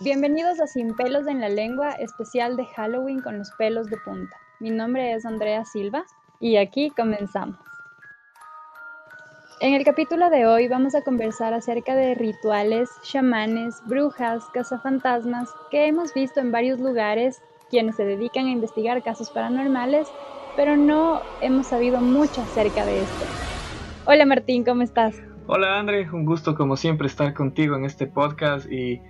Bienvenidos a Sin pelos en la lengua, especial de Halloween con los pelos de punta. Mi nombre es Andrea Silva y aquí comenzamos. En el capítulo de hoy vamos a conversar acerca de rituales, chamanes, brujas, cazafantasmas que hemos visto en varios lugares quienes se dedican a investigar casos paranormales, pero no hemos sabido mucho acerca de esto. Hola Martín, ¿cómo estás? Hola André, un gusto como siempre estar contigo en este podcast y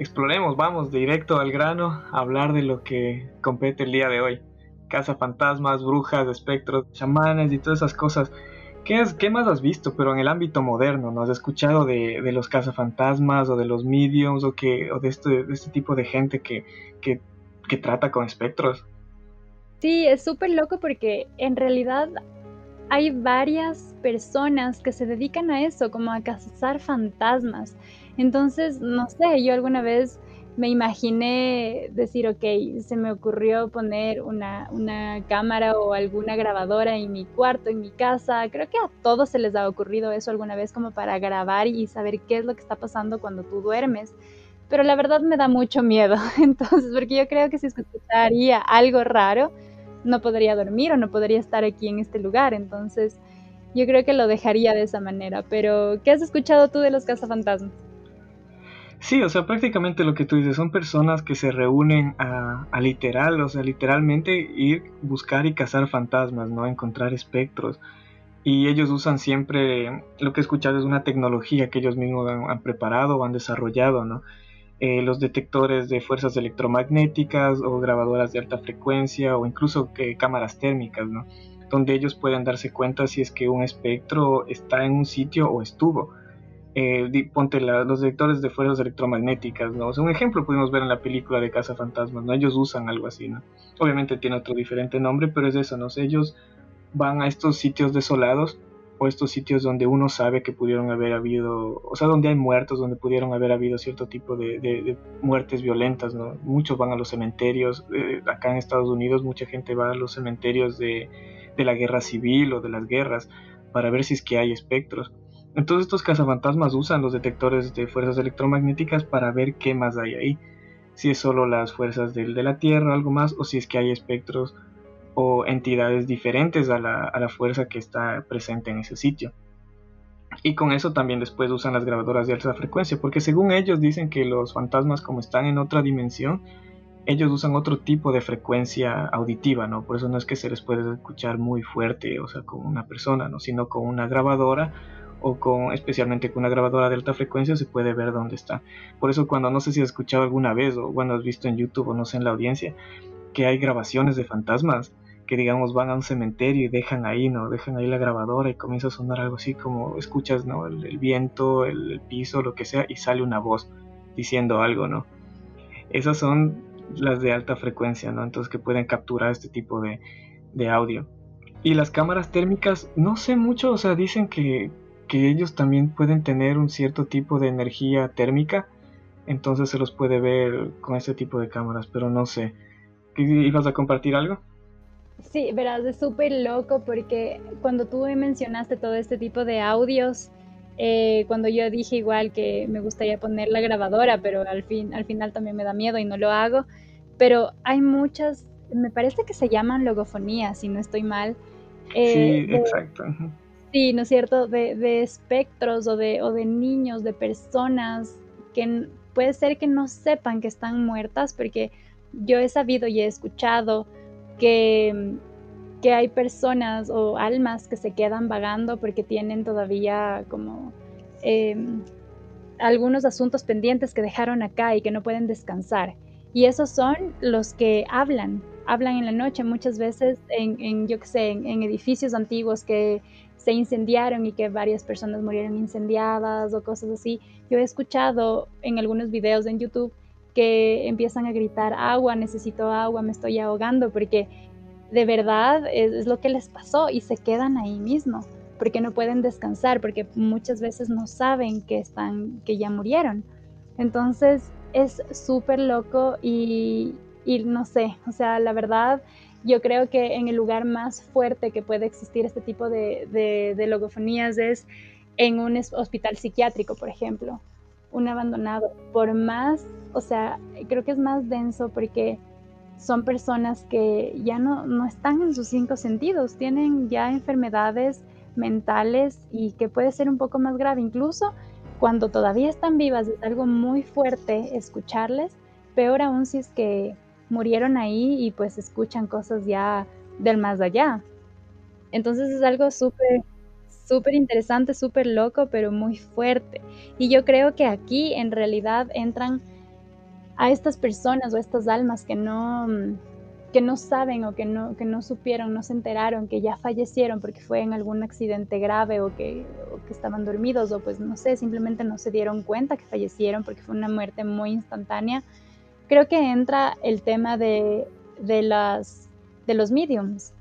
exploremos, vamos directo al grano a hablar de lo que compete el día de hoy. Casa fantasmas, brujas, espectros, chamanes y todas esas cosas. ¿Qué, es, ¿Qué más has visto, pero en el ámbito moderno? ¿No has escuchado de, de los cazafantasmas o de los mediums o, este, de este tipo de gente que, que, que trata con espectros? Sí, es súper loco porque en realidad hay varias personas que se dedican a eso, como a cazar fantasmas. Entonces, no sé, yo alguna vez me imaginé decir, ok, se me ocurrió poner una, cámara o alguna grabadora en mi cuarto, en mi casa. Creo que a todos se les ha ocurrido eso alguna vez como para grabar y saber qué es lo que está pasando cuando tú duermes. Pero la verdad me da mucho miedo, entonces, porque yo creo que si escucharía algo raro, no podría dormir o no podría estar aquí en este lugar. Entonces, yo creo que lo dejaría de esa manera. Pero, ¿qué has escuchado tú de los cazafantasmas? Sí, o sea, prácticamente lo que tú dices son personas que se reúnen a, literal, o sea, literalmente ir, buscar y cazar fantasmas, ¿no? Encontrar espectros. Y ellos usan siempre, lo que he escuchado es una tecnología que ellos mismos han, preparado o han desarrollado, ¿no? Eh, los detectores de fuerzas electromagnéticas o grabadoras de alta frecuencia o incluso que, cámaras térmicas, ¿no? Donde ellos pueden darse cuenta si es que un espectro está en un sitio o estuvo eh, ponte los detectores de fuerzas electromagnéticas, ¿no? un ejemplo pudimos ver en la película de Casa Fantasmas, ¿no? Ellos usan algo así, ¿no? Obviamente tiene otro diferente nombre, pero es eso, ¿no? Ellos van a estos sitios desolados o estos sitios donde uno sabe que pudieron haber habido, o sea, donde hay muertos, donde pudieron haber habido cierto tipo de, muertes violentas, ¿no? Muchos van a los cementerios, eh, acá en Estados Unidos mucha gente va a los cementerios de la guerra civil o de las guerras para ver si es que hay espectros entonces estos cazafantasmas usan los detectores de fuerzas electromagnéticas para ver qué más hay ahí. Si es solo las fuerzas de, de la Tierra algo más, o si es que hay espectros o entidades diferentes a la, a la fuerza que está presente en ese sitio. Y con eso también después usan las grabadoras de alta frecuencia, porque según ellos dicen que los fantasmas como están en otra dimensión, ellos usan otro tipo de frecuencia auditiva, ¿no? Por eso no es que se les puede escuchar muy fuerte, o sea, con una persona, ¿no? Sino con una grabadora o con especialmente con una grabadora de alta frecuencia se puede ver dónde está. Por eso cuando no sé si has escuchado alguna vez o bueno has visto en YouTube o no sé en la audiencia que hay grabaciones de fantasmas que digamos van a un cementerio y dejan ahí, ¿no? Dejan ahí la grabadora y comienza a sonar algo así como escuchas, ¿no? El, viento, el, piso, lo que sea y sale una voz diciendo algo, ¿no? Esas son las de alta frecuencia, ¿no? Entonces que pueden capturar este tipo de, de audio. Y las cámaras térmicas, no sé mucho, o sea, dicen que, que ellos también pueden tener un cierto tipo de energía térmica, entonces se los puede ver con ese tipo de cámaras, pero no sé. ¿Ibas a compartir algo? Sí, verás, es súper loco porque cuando tú mencionaste todo este tipo de audios, eh, cuando yo dije igual que me gustaría poner la grabadora, pero al, fin, al final también me da miedo y no lo hago, pero hay muchas, me parece que se llaman logofonías, si no estoy mal. Eh, sí, exacto. Sí, ¿no es cierto? De, espectros o de, o de niños, de personas que puede ser que no sepan que están muertas, porque yo he sabido y he escuchado que, que hay personas o almas que se quedan vagando porque tienen todavía como em, algunos asuntos pendientes que dejaron acá y que no pueden descansar. Y esos son los que hablan, hablan en la noche muchas veces en, yo qué sé, en edificios antiguos que se incendiaron y que varias personas murieron incendiadas o cosas así. Yo he escuchado en algunos videos en YouTube que empiezan a gritar agua, necesito agua, me estoy ahogando, porque de verdad es, lo que les pasó y se quedan ahí mismo, porque no pueden descansar, porque muchas veces no saben que están, que ya murieron. Entonces es súper loco y, y no sé, o sea, la verdad yo creo que en el lugar más fuerte que puede existir este tipo de, logofonías es en un hospital psiquiátrico, por ejemplo, un abandonado, por más, o sea, creo que es más denso porque son personas que ya no, no están en sus cinco sentidos, tienen ya enfermedades mentales y que puede ser un poco más grave. Incluso cuando todavía están vivas es algo muy fuerte escucharles, peor aún si es que murieron ahí y pues escuchan cosas ya del más allá. Entonces es algo súper, súper interesante, súper loco, pero muy fuerte. Y yo creo que aquí en realidad entran a estas personas o estas almas que no, que no saben o que no, que no supieron, no se enteraron, que ya fallecieron porque fue en algún accidente grave o que, que estaban dormidos o pues no sé, simplemente no se dieron cuenta que fallecieron porque fue una muerte muy instantánea. Creo que entra el tema de, de, las, de los mediums,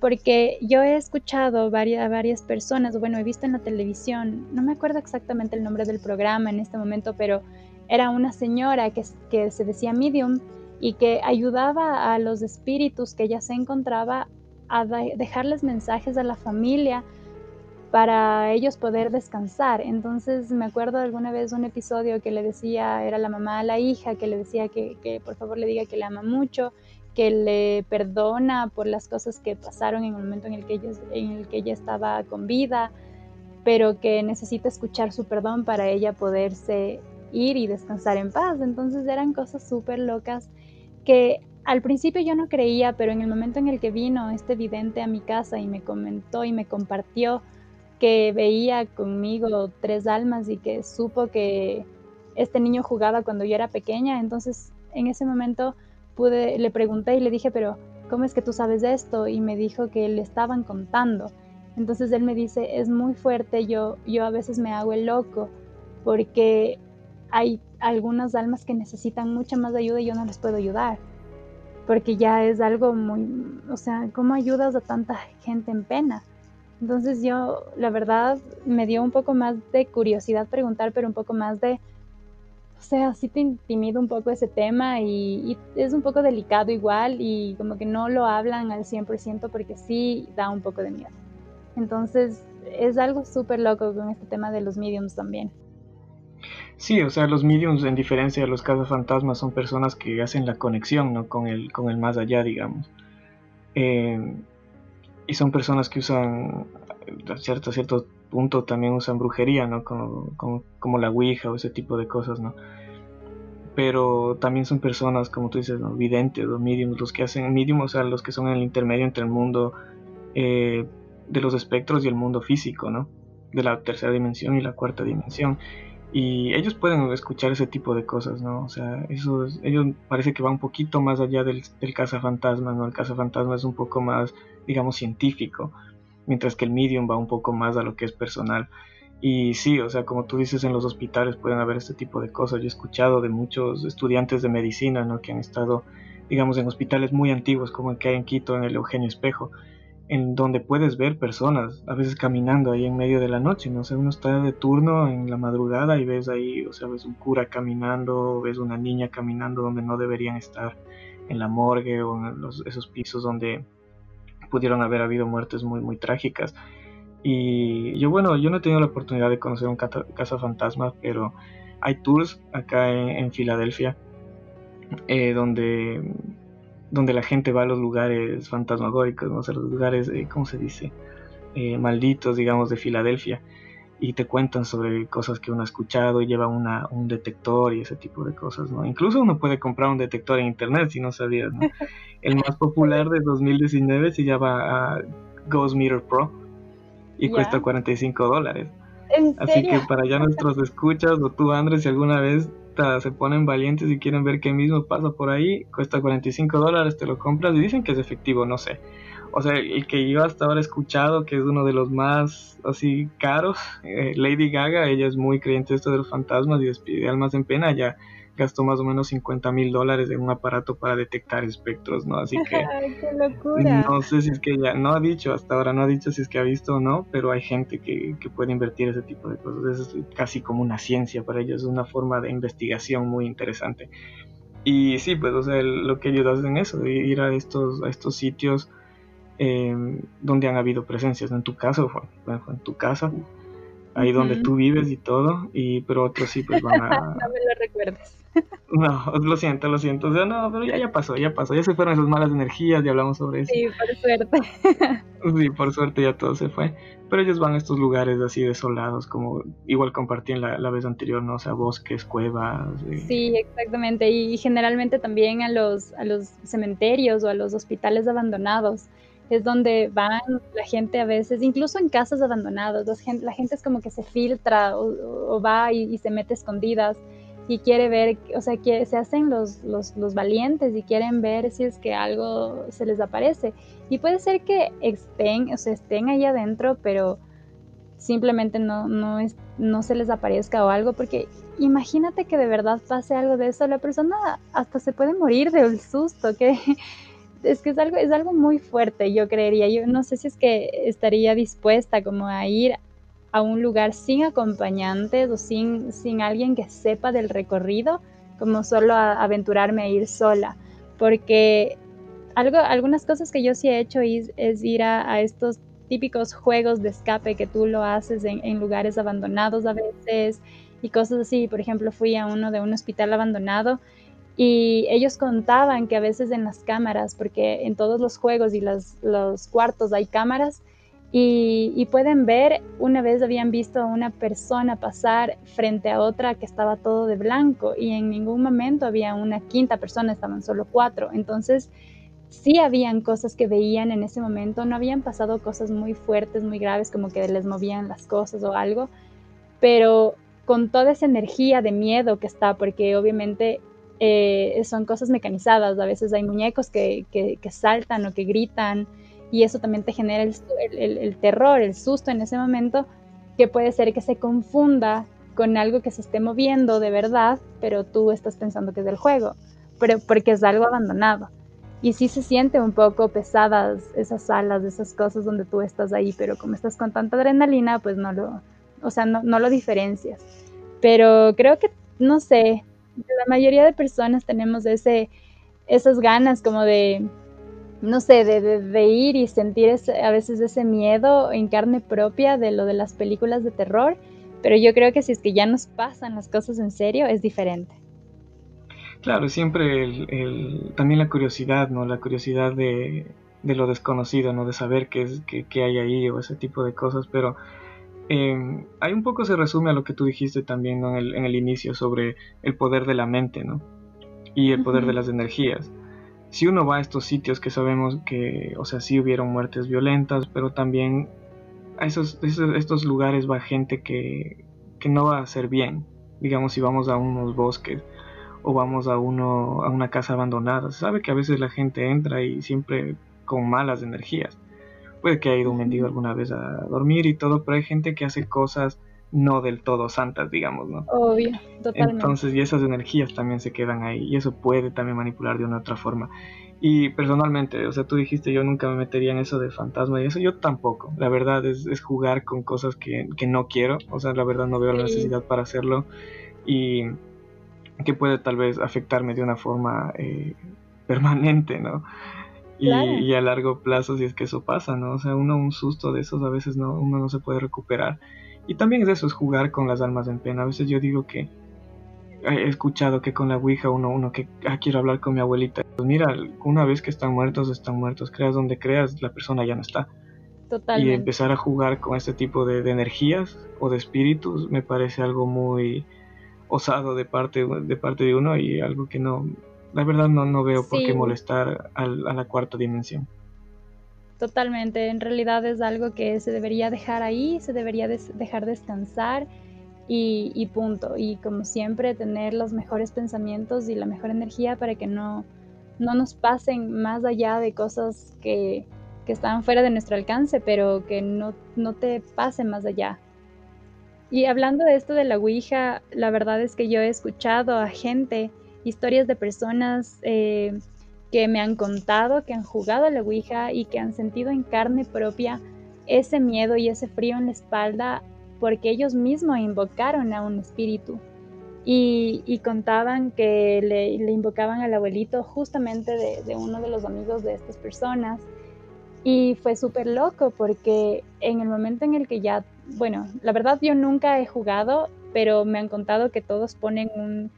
porque yo he escuchado varias, varias personas, bueno, he visto en la televisión, no me acuerdo exactamente el nombre del programa en este momento, pero era una señora que, que se decía medium y que ayudaba a los espíritus que ella se encontraba a dejarles mensajes a la familia para ellos poder descansar. Entonces me acuerdo alguna vez un episodio que le decía, era la mamá a la hija, que le decía que, por favor le diga que le ama mucho, que le perdona por las cosas que pasaron en el momento en el que ella, en el que ella estaba con vida, pero que necesita escuchar su perdón para ella poderse ir y descansar en paz. Entonces eran cosas súper locas que al principio yo no creía, pero en el momento en el que vino este vidente a mi casa y me comentó y me compartió que veía conmigo tres almas y que supo que este niño jugaba cuando yo era pequeña, entonces en ese momento pude, le pregunté y le dije, pero ¿cómo es que tú sabes esto? Y me dijo que le estaban contando. Entonces él me dice, es muy fuerte, yo, yo a veces me hago el loco porque hay algunas almas que necesitan mucha más ayuda y yo no les puedo ayudar. Porque ya es algo muy, o sea, ¿cómo ayudas a tanta gente en pena? Entonces yo, la verdad, me dio un poco más de curiosidad preguntar, pero un poco más de, o sea, sí te intimida un poco ese tema y, y, es un poco delicado igual y como que no lo hablan al 100% porque sí da un poco de miedo. Entonces es algo súper loco con este tema de los mediums también. Sí, o sea, los mediums, en diferencia de los cazafantasmas, son personas que hacen la conexión ¿no? con, el, con el más allá, digamos. Eh, y son personas que usan, a cierto, cierto punto, también usan brujería, ¿no? Como, como, como, la Ouija o ese tipo de cosas, ¿no? Pero también son personas, como tú dices, ¿no? videntes o mediums, los que hacen medium, o sea, los que son en el intermedio entre el mundo eh, de los espectros y el mundo físico, ¿no? De la tercera dimensión y la cuarta dimensión y ellos pueden escuchar ese tipo de cosas, ¿no? O sea, eso ellos parece que va un poquito más allá del, del cazafantasma, ¿no? El cazafantasma es un poco más, digamos, científico, mientras que el medium va un poco más a lo que es personal. Y sí, o sea, como tú dices, en los hospitales pueden haber este tipo de cosas. Yo he escuchado de muchos estudiantes de medicina, ¿no? Que han estado, digamos, en hospitales muy antiguos, como el que hay en Quito, en el Eugenio Espejo, en donde puedes ver personas, a veces caminando ahí en medio de la noche, no sé, uno está de turno en la madrugada y ves ahí, o sea, ves un cura caminando, ves una niña caminando donde no deberían estar, en la morgue o en esos pisos donde pudieron haber habido muertes muy, muy trágicas. Y yo, bueno, yo no he tenido la oportunidad de conocer un casa fantasma, pero hay tours acá en, Filadelfia eh, donde donde la gente va a los lugares fantasmagóricos, ¿no? o los lugares, eh, ¿cómo se dice? Eh, malditos, digamos, de Filadelfia, y te cuentan sobre cosas que uno ha escuchado y lleva una, un detector y ese tipo de cosas, ¿no? Incluso uno puede comprar un detector en internet si no sabías, ¿no? El más popular de 2019 se llama uh, Ghost Meter Pro y cuesta 45 dólares. Así que para ya nuestros escuchas o tú Andrés si alguna vez se ponen valientes y quieren ver qué mismo pasa por ahí, cuesta 45 dólares, te lo compras y dicen que es efectivo, no sé. O sea, el que yo hasta ahora he escuchado, que es uno de los más así caros, eh, Lady Gaga, ella es muy creyente esto de los fantasmas y despide almas en pena, ya gastó más o menos 50 mil dólares en un aparato para detectar espectros, ¿no? Así que no sé si es que ya, no ha dicho, hasta ahora no ha dicho si es que ha visto o no, pero hay gente que, que puede invertir ese tipo de cosas, es casi como una ciencia para ellos, es una forma de investigación muy interesante. Y sí, pues, o sea, lo que ellos hacen es eso, ir a estos, a estos sitios em, donde han habido presencias, en tu caso, fue, en tu casa, ahí donde tú vives y todo, y pero otros sí pues van a... no me lo recuerdes. no, lo siento, lo siento, o sea, no, pero ya, ya pasó, ya pasó, ya se fueron esas malas energías, ya hablamos sobre eso. Sí, por suerte. sí, por suerte ya todo se fue, pero ellos van a estos lugares así desolados, como igual compartí en la, la vez anterior, ¿no? O sea, bosques, cuevas. Sí, exactamente, y generalmente también a los, a los cementerios o a los hospitales abandonados es donde van la gente a veces, incluso en casas abandonadas, la gente, es como que se filtra o, va y, se mete escondidas y quiere ver, o sea, que se hacen los, los, los, valientes y quieren ver si es que algo se les aparece. Y puede ser que estén, o sea, estén ahí adentro, pero simplemente no, no, es, no se les aparezca o algo, porque imagínate que de verdad pase algo de eso, la persona hasta se puede morir del susto, que es que es algo, es algo muy fuerte, yo creería. Yo no sé si es que estaría dispuesta como a ir a un lugar sin acompañantes o sin, sin alguien que sepa del recorrido, como solo a aventurarme a ir sola. Porque algo, algunas cosas que yo sí he hecho es, ir a, estos típicos juegos de escape que tú lo haces en, en lugares abandonados a veces y cosas así. Por ejemplo, fui a uno de un hospital abandonado y ellos contaban que a veces en las cámaras, porque en todos los juegos y los, los cuartos hay cámaras, y, pueden ver, una vez habían visto a una persona pasar frente a otra que estaba todo de blanco y en ningún momento había una quinta persona, estaban solo cuatro. Entonces, sí habían cosas que veían en ese momento, no habían pasado cosas muy fuertes, muy graves, como que les movían las cosas o algo, pero con toda esa energía de miedo que está, porque obviamente eh, son cosas mecanizadas, a veces hay muñecos que, que, saltan o que gritan y eso también te genera el, el, terror, el susto en ese momento, que puede ser que se confunda con algo que se esté moviendo de verdad, pero tú estás pensando que es del juego, pero porque es algo abandonado. Y sí se siente un poco pesadas esas salas, esas cosas donde tú estás ahí, pero como estás con tanta adrenalina, pues no lo, o sea, no, no lo diferencias. Pero creo que, no sé, la mayoría de personas tenemos ese, esas ganas como de, no sé, de, ir y sentir a veces ese miedo en carne propia de lo de las películas de terror, pero yo creo que si es que ya nos pasan las cosas en serio, es diferente. Claro, siempre el, también la curiosidad, ¿no? La curiosidad de, lo desconocido, ¿no? De saber qué, es, qué hay ahí o ese tipo de cosas, pero eh, ahí un poco se resume a lo que tú dijiste también en, el, inicio sobre el poder de la mente, ¿no? Y el poder de las energías. Si uno va a estos sitios que sabemos que, o sea, sí hubieron muertes violentas, pero también a esos, estos lugares va gente que, que no va a hacer bien. Digamos, si vamos a unos bosques o vamos a, uno, a una casa abandonada, se sabe que a veces la gente entra y siempre con malas energías puede que haya ido un mendigo alguna vez a dormir y todo, pero hay gente que hace cosas no del todo santas, digamos, ¿no? Obvio, totalmente. Entonces, y esas energías también se quedan ahí, y eso puede también manipular de una otra forma. Y personalmente, o sea, tú dijiste, yo nunca me metería en eso de fantasma y eso, yo tampoco. La verdad es, es jugar con cosas que, que, no quiero, o sea, la verdad no veo la necesidad para hacerlo y que puede tal vez afectarme de una forma eh, permanente, ¿no? y, a largo plazo si es que eso pasa, ¿no? O sea, uno un susto de esos a veces no, uno no se puede recuperar. Y también es eso, es jugar con las almas en pena. A veces yo digo que he escuchado que con la Ouija uno, uno que ah, quiero hablar con mi abuelita. Pues mira, una vez que están muertos, están muertos. Creas donde creas, la persona ya no está. Totalmente. Y empezar a jugar con este tipo de, de energías o de espíritus me parece algo muy osado de parte, de parte de uno y algo que no, la verdad no, no veo por qué molestar a la cuarta dimensión. Totalmente, en realidad es algo que se debería dejar ahí, se debería dejar descansar y, punto. Y como siempre, tener los mejores pensamientos y la mejor energía para que no, no nos pasen más allá de cosas que, que están fuera de nuestro alcance, pero que no, no te pasen más allá. Y hablando de esto de la Ouija, la verdad es que yo he escuchado a gente historias de personas eh, que me han contado, que han jugado a la Ouija y que han sentido en carne propia ese miedo y ese frío en la espalda porque ellos mismos invocaron a un espíritu. Y, contaban que le, invocaban al abuelito justamente de, de, uno de los amigos de estas personas. Y fue súper loco porque en el momento en el que ya bueno, la verdad yo nunca he jugado, pero me han contado que todos ponen un,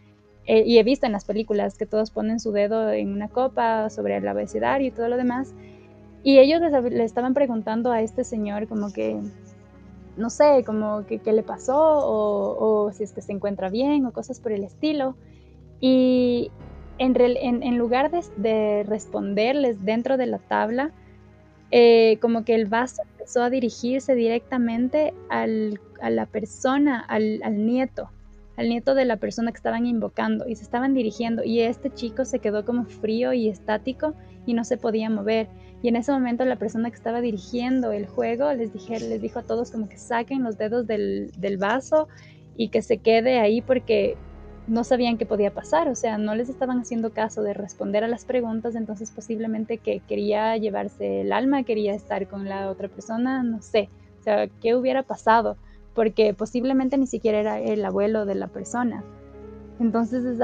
eh, y he visto en las películas que todos ponen su dedo en una copa sobre el abecedario y todo lo demás, y ellos le estaban preguntando a este señor como que, no sé, como que qué le pasó o, si es que se encuentra bien o cosas por el estilo. Y en, lugar de, responderles dentro de la tabla, eh, como que el vaso empezó a dirigirse directamente al, a la persona, al, nieto, al nieto de la persona que estaban invocando y se estaban dirigiendo y este chico se quedó como frío y estático y no se podía mover. Y en ese momento la persona que estaba dirigiendo el juego les, dije, les dijo a todos como que saquen los dedos del, vaso y que se quede ahí porque no sabían qué podía pasar, o sea, no les estaban haciendo caso de responder a las preguntas, entonces posiblemente que quería llevarse el alma, quería estar con la otra persona, no sé, o sea, qué hubiera pasado, porque posiblemente ni siquiera era el abuelo de la persona. Entonces es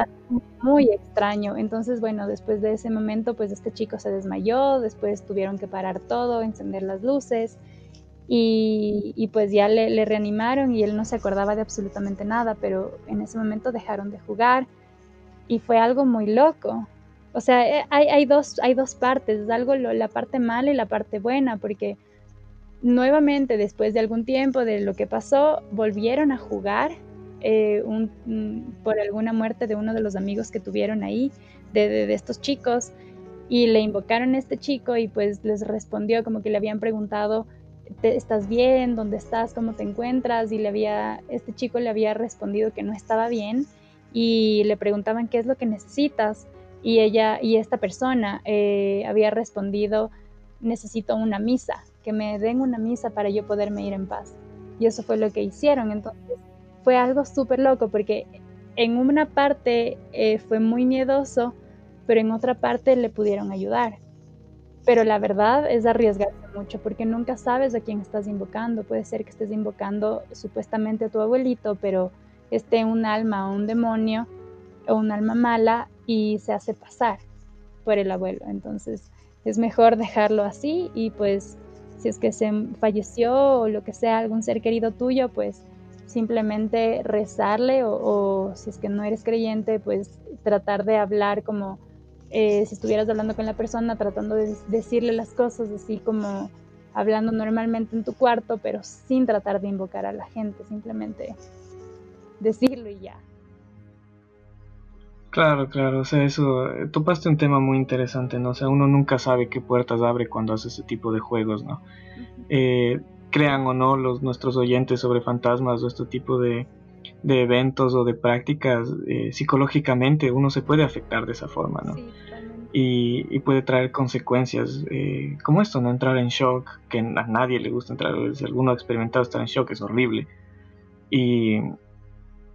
muy extraño. Entonces, bueno, después de ese momento, pues este chico se desmayó, después tuvieron que parar todo, encender las luces y, pues ya le, reanimaron y él no se acordaba de absolutamente nada, pero en ese momento dejaron de jugar y fue algo muy loco. O sea, eh, hay, dos, hay dos partes, es algo la parte mala y la parte buena, porque nuevamente después de algún tiempo de lo que pasó, volvieron a jugar eh, mm, por alguna muerte de uno de los amigos que tuvieron ahí, de, estos chicos, y le invocaron a este chico y pues les respondió como que le habían preguntado, ¿estás bien? ¿Dónde estás? ¿Cómo te encuentras? Y le había, este chico le había respondido que no estaba bien y le preguntaban qué es lo que necesitas y ella y esta persona eh, había respondido necesito una misa, que me den una misa para yo poderme ir en paz. Y eso fue lo que hicieron. Entonces, fue algo súper loco porque en una parte eh, fue muy miedoso, pero en otra parte le pudieron ayudar. Pero la verdad es arriesgarse mucho porque nunca sabes a quién estás invocando. Puede ser que estés invocando supuestamente a tu abuelito, pero esté un alma o un demonio o un alma mala y se hace pasar por el abuelo. Entonces es mejor dejarlo así y pues si es que se falleció o lo que sea, algún ser querido tuyo, pues simplemente rezarle o, si es que no eres creyente, pues tratar de hablar como eh, si estuvieras hablando con la persona, tratando de decirle las cosas así como hablando normalmente en tu cuarto, pero sin tratar de invocar a la gente, simplemente decirlo y ya. Claro, claro, o sea, eso, eh, topaste un tema muy interesante, ¿no? O sea, uno nunca sabe qué puertas abre cuando hace ese tipo de juegos, ¿no? crean o no los nuestros oyentes sobre fantasmas o este tipo de, eventos o de prácticas, eh, psicológicamente uno se puede afectar de esa forma, ¿no? y, puede traer consecuencias eh, como esto, no entrar en shock, que a nadie le gusta entrar, si alguno ha experimentado estar en shock es horrible. Y,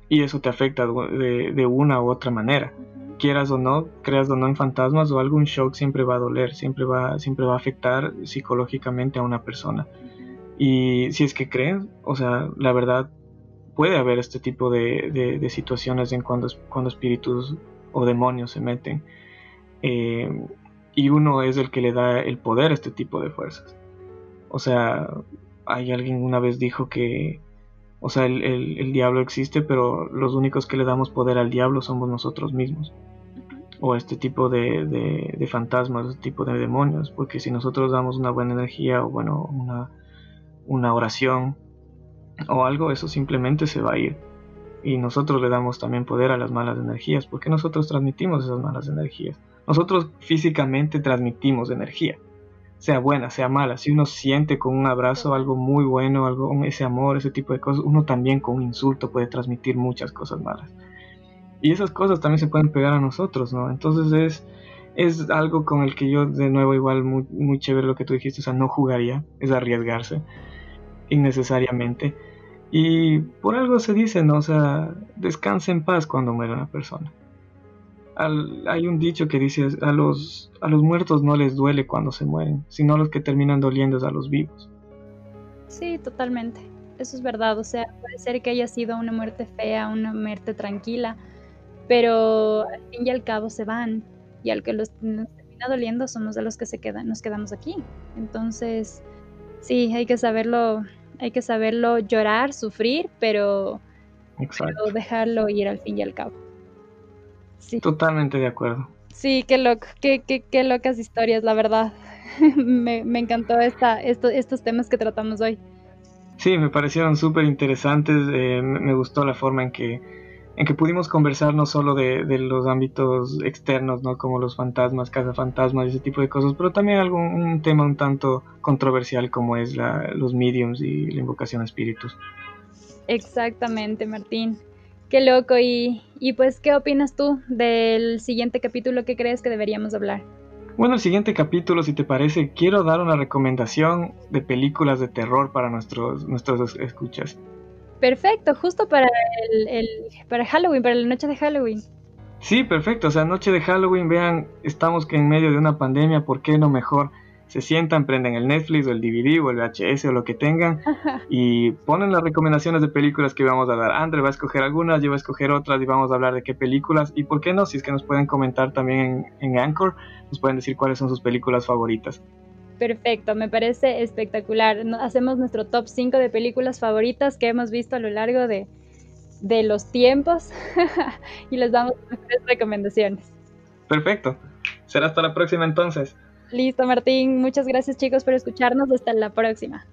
eso te afecta de, una u otra manera. Quieras o no, creas o no en fantasmas o algún shock siempre va a doler, siempre va, siempre va a afectar psicológicamente a una persona. Y si es que creen, o sea, la verdad, puede haber este tipo de, situaciones en cuando, cuando espíritus o demonios se meten. Eh, y uno es el que le da el poder a este tipo de fuerzas. O sea, hay alguien una vez dijo que, o sea, el, diablo existe, pero los únicos que le damos poder al diablo somos nosotros mismos. O este tipo de, de, de fantasmas, este tipo de demonios. Porque si nosotros damos una buena energía o, bueno, una, una oración o algo, eso simplemente se va a ir. Y nosotros le damos también poder a las malas energías, porque nosotros transmitimos esas malas energías. Nosotros físicamente transmitimos energía, sea buena, sea mala. Si uno siente con un abrazo algo muy bueno, algo, ese amor, ese tipo de cosas, uno también con un insulto puede transmitir muchas cosas malas. Y esas cosas también se pueden pegar a nosotros, ¿no? Entonces es, es algo con el que yo, de nuevo, igual muy, muy chévere lo que tú dijiste, o sea, no jugaría, es arriesgarse innecesariamente. Y por algo se dice, ¿no? O sea, descansa en paz cuando muere una persona. Hay un dicho que dice, a los, a los muertos no les duele cuando se mueren, sino los que terminan doliendo es a los vivos. Sí, totalmente. Eso es verdad. O sea, puede ser que haya sido una muerte fea, una muerte tranquila, pero al fin y al cabo se van. Y al que los, nos termina doliendo somos de los que se quedan, nos quedamos aquí. Entonces, sí, hay que saberlo hay que saberlo llorar, sufrir, pero, dejarlo ir al fin y al cabo. Sí. Totalmente de acuerdo. Sí, qué loco, qué, qué, qué locas historias, la verdad. me, me, encantó esta, estos temas que tratamos hoy. Sí, me parecieron súper interesantes, eh, me gustó la forma en que, en que pudimos conversar no solo de, de, los ámbitos externos, ¿no? como los fantasmas, fantasmas y ese tipo de cosas, pero también algún un tema un tanto controversial como es la, los mediums y la invocación a espíritus. Exactamente, Martín. Qué loco. Y, y pues, ¿qué opinas tú del siguiente capítulo que crees que deberíamos hablar? Bueno, el siguiente capítulo, si te parece, quiero dar una recomendación de películas de terror para nuestros, nuestros escuchas. Perfecto, justo para el, para Halloween, para la noche de Halloween. Sí, perfecto. O sea, noche de Halloween, vean, estamos que en medio de una pandemia, ¿por qué no mejor se sientan, prenden el Netflix o el DVD o el VHS o lo que tengan y ponen las recomendaciones de películas que vamos a dar. Andre va a escoger algunas, yo voy a escoger otras y vamos a hablar de qué películas y por qué no, si es que nos pueden comentar también en, en Anchor, nos pueden decir cuáles son sus películas favoritas. Perfecto, me parece espectacular. Hacemos nuestro top 5 de películas favoritas que hemos visto a lo largo de, de los tiempos y les damos tres recomendaciones. Perfecto. Será hasta la próxima entonces. Listo, Martín. Muchas gracias chicos por escucharnos. Hasta la próxima.